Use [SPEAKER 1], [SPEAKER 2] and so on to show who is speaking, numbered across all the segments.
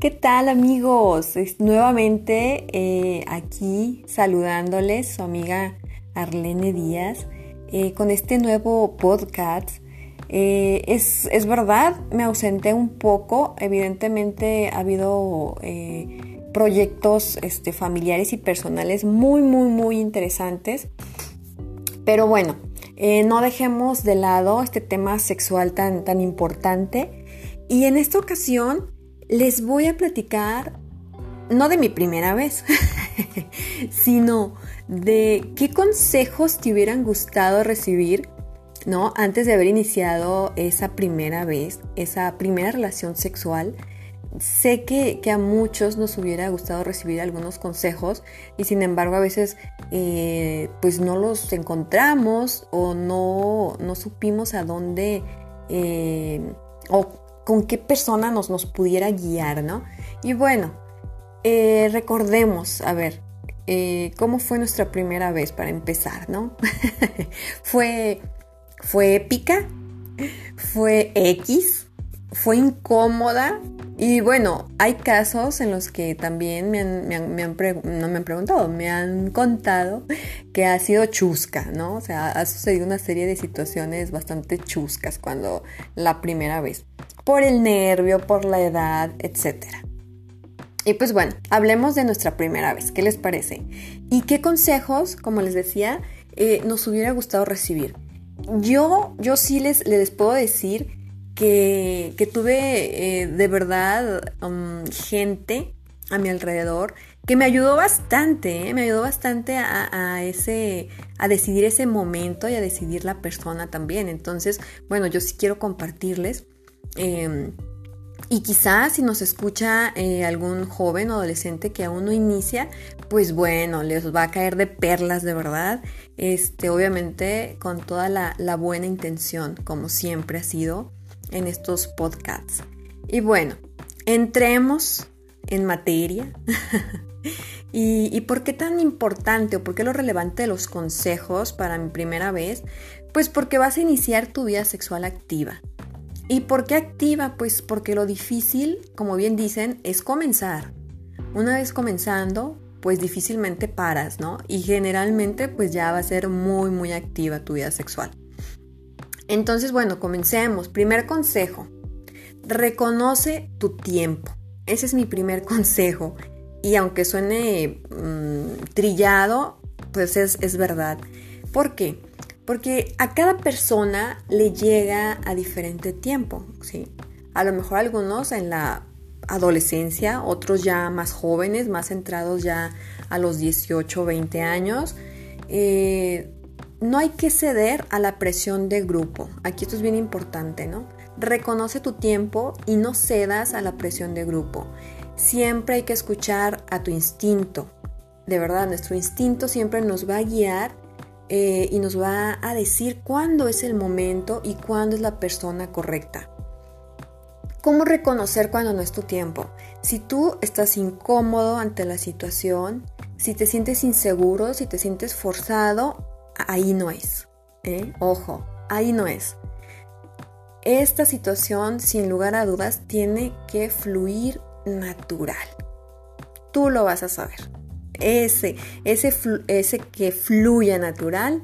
[SPEAKER 1] ¿Qué tal amigos? nuevamente eh, aquí saludándoles su amiga Arlene Díaz eh, con este nuevo podcast. Eh, es, es, verdad, me ausenté un poco, evidentemente ha habido proyectos este, familiares y personales muy, muy, muy interesantes, pero bueno, no dejemos de lado este tema sexual tan, tan importante y en esta ocasión les voy a platicar, no de mi primera vez, sino de qué consejos te hubieran gustado recibir, ¿no? Antes de haber iniciado esa primera vez, esa primera relación sexual. Sé que, a muchos nos hubiera gustado recibir algunos consejos y sin embargo a veces eh, pues no los encontramos o no, no supimos a dónde eh, o con qué persona nos, nos pudiera guiar, ¿no? Y bueno, eh, recordemos, a ver, eh, cómo fue nuestra primera vez para empezar, ¿no? fue, fue épica, fue X, fue incómoda. Y bueno, hay casos en los que también me han, no me han preguntado, me han contado que ha sido chusca, ¿no? O sea, ha sucedido una serie de situaciones bastante chuscas cuando la primera vez por el nervio, por la edad, etc. Y pues bueno, hablemos de nuestra primera vez, ¿qué les parece? ¿Y qué consejos, como les decía, eh, nos hubiera gustado recibir? Yo, yo sí les, les puedo decir que, tuve eh, de verdad um, gente a mi alrededor que me ayudó bastante, eh, me ayudó bastante a, ese, a decidir ese momento y a decidir la persona también. Entonces, bueno, yo sí quiero compartirles Em, y quizás si nos escucha eh, algún joven o adolescente que aún no inicia, pues bueno, les va a caer de perlas de verdad. Este, obviamente con toda la, buena intención, como siempre ha sido en estos podcasts. Y bueno, entremos en materia. ¿Y, ¿Y, por qué tan importante o por qué lo relevante de los consejos para mi primera vez? Pues porque vas a iniciar tu vida sexual activa. ¿Y por qué activa? Pues porque lo difícil, como bien dicen, es comenzar. Una vez comenzando, pues difícilmente paras, ¿no? Y generalmente pues ya va a ser muy, muy activa tu vida sexual. Entonces, bueno, comencemos. Primer consejo, reconoce tu tiempo. Ese es mi primer consejo. Y aunque suene mm, trillado, pues es, es verdad. ¿Por qué? Porque a cada persona le llega a diferente tiempo, ¿sí? A lo mejor algunos en la adolescencia, otros ya más jóvenes, más centrados ya a los 18 o 20 años. Eh, no hay que ceder a la presión de grupo. Aquí esto es bien importante, ¿no? Reconoce tu tiempo y no cedas a la presión de grupo. Siempre hay que escuchar a tu instinto. De verdad, nuestro instinto siempre nos va a guiar eh, y nos va a decir cuándo es el momento y cuándo es la persona correcta. ¿Cómo reconocer cuando no es tu tiempo? Si tú estás incómodo ante la situación, si te sientes inseguro, si te sientes forzado, ahí no es. ¿eh? Ojo, ahí no es. Esta situación, sin lugar a dudas, tiene que fluir natural. Tú lo vas a saber ese, ese, ese que fluya natural,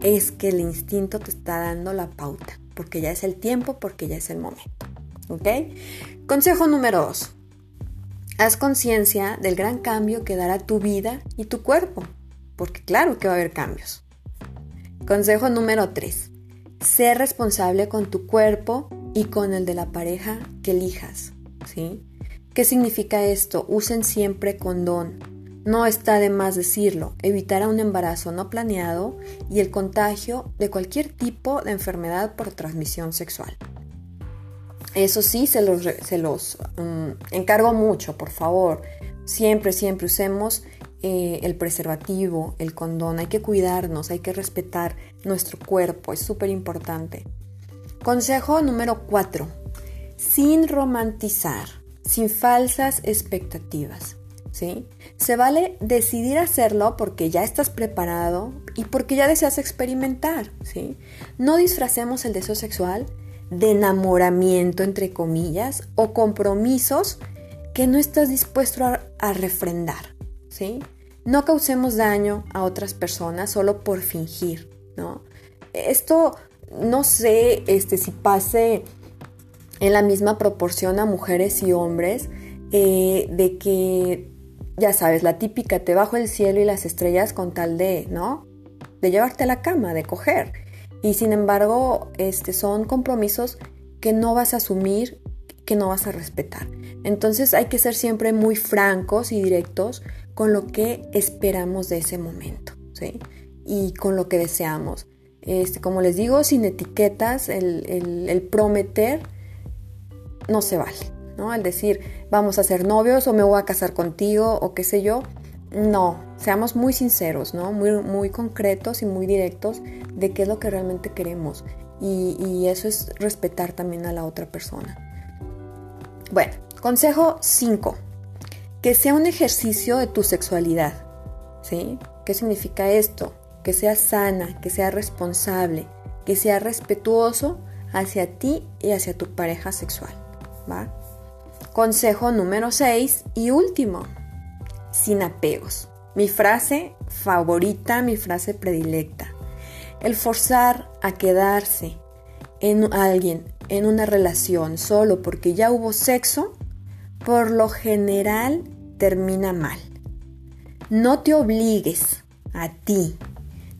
[SPEAKER 1] es que el instinto te está dando la pauta, porque ya es el tiempo, porque ya es el momento. ¿Ok? Consejo número 2. Haz conciencia del gran cambio que dará tu vida y tu cuerpo, porque claro que va a haber cambios. Consejo número 3. Sé responsable con tu cuerpo y con el de la pareja que elijas. ¿sí? ¿Qué significa esto? Usen siempre condón. No está de más decirlo, evitará un embarazo no planeado y el contagio de cualquier tipo de enfermedad por transmisión sexual. Eso sí, se los, mm, encargo mucho, por favor. Siempre, siempre usemos eh, el preservativo, el condón. Hay que cuidarnos, hay que respetar nuestro cuerpo, es súper importante. Consejo número 4. Sin romantizar, sin falsas expectativas. ¿sí? Se vale decidir hacerlo porque ya estás preparado y porque ya deseas experimentar, ¿sí? No disfracemos el deseo sexual de enamoramiento, entre comillas, o compromisos que no estás dispuesto a, refrendar, No causemos daño a otras personas solo por fingir, ¿no? Esto no sé este, si pase en la misma proporción a mujeres y hombres, eh, de que, ya sabes, la típica, te bajo el cielo y las estrellas con tal de, ¿no? De llevarte a la cama, de coger. Y sin embargo, este, son compromisos que no vas a asumir, que no vas a respetar. Entonces hay que ser siempre muy francos y directos con lo que esperamos de ese momento, ¿sí? Y con lo que deseamos. Este, como les digo, sin etiquetas, el, prometer no se vale, ¿no? El decir, vamos a ser novios o me voy a casar contigo o qué sé yo. No, seamos muy sinceros, ¿no? Muy, muy concretos y muy directos de qué es lo que realmente queremos. Y, y eso es respetar también a la otra persona. Bueno, consejo 5. Que sea un ejercicio de tu sexualidad. ¿Sí? ¿Qué significa esto? que sea sana, que sea responsable, que sea respetuoso hacia ti y hacia tu pareja sexual. ¿va? Consejo número 6 y último, sin apegos. Mi frase favorita, mi frase predilecta. El forzar a quedarse en alguien, en una relación, solo porque ya hubo sexo, por lo general termina mal. No te obligues a ti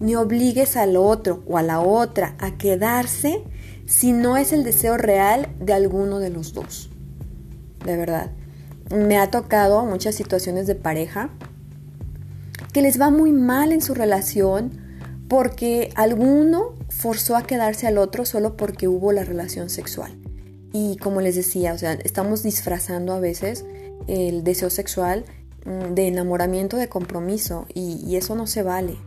[SPEAKER 1] ni obligues al otro o a la otra a quedarse si no es el deseo real de alguno de los dos. De verdad. Me ha tocado muchas situaciones de pareja que les va muy mal en su relación porque alguno forzó a quedarse al otro solo porque hubo la relación sexual. Y como les decía, o sea, estamos disfrazando a veces el deseo sexual mm, de enamoramiento, de compromiso, y, eso no se vale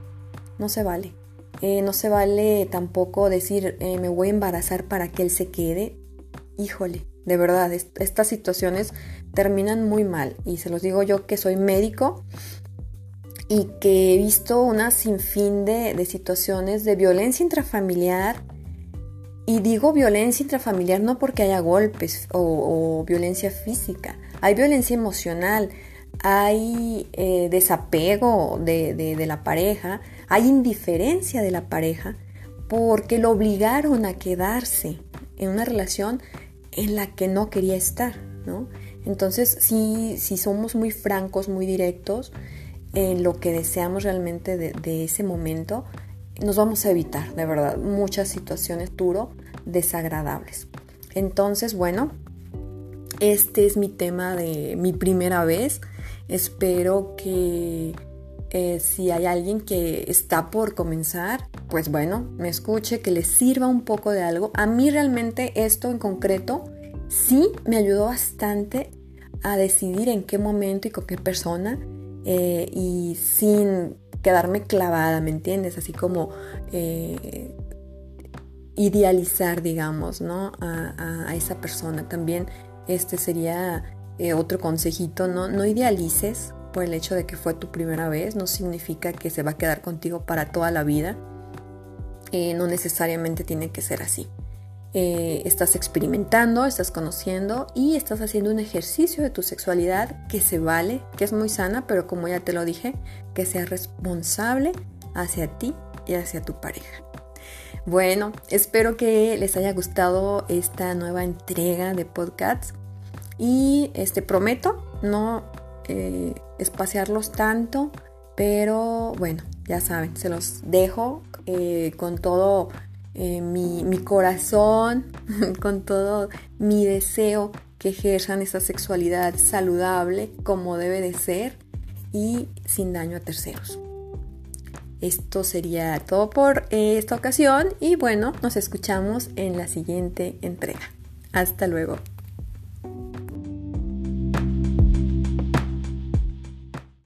[SPEAKER 1] no se vale. Eh, no se vale tampoco decir eh, me voy a embarazar para que él se quede. Híjole, de verdad, estas situaciones terminan muy mal. Y se los digo yo que soy médico y que he visto una sinfín de, de situaciones de violencia intrafamiliar. Y digo violencia intrafamiliar no porque haya golpes o, violencia física, hay violencia emocional, hay eh, desapego de, de, la pareja, hay indiferencia de la pareja porque lo obligaron a quedarse en una relación en la que no quería estar, ¿no? Entonces, si, si somos muy francos, muy directos en lo que deseamos realmente de, ese momento, nos vamos a evitar, de verdad, muchas situaciones duro, desagradables. Entonces, bueno, este es mi tema de mi primera vez. Espero que eh, si hay alguien que está por comenzar, pues bueno, me escuche, que le sirva un poco de algo. A mí realmente esto en concreto sí me ayudó bastante a decidir en qué momento y con qué persona eh, y sin quedarme clavada, ¿me entiendes? Así como eh, idealizar, digamos, ¿no? A, esa persona. También este sería otro consejito, ¿no? No idealices por el hecho de que fue tu primera vez, no significa que se va a quedar contigo para toda la vida. Eh, no necesariamente tiene que ser así. Eh, estás experimentando, estás conociendo y estás haciendo un ejercicio de tu sexualidad que se vale, que es muy sana, pero como ya te lo dije, que sea responsable hacia ti y hacia tu pareja. Bueno, espero que les haya gustado esta nueva entrega de podcasts y este prometo no eh, espaciarlos tanto, pero bueno, ya saben, se los dejo eh, con todo eh, mi, mi, corazón, con todo mi deseo que ejerzan esa sexualidad saludable como debe de ser y sin daño a terceros. Esto sería todo por esta ocasión y bueno, nos escuchamos en la siguiente entrega. Hasta luego.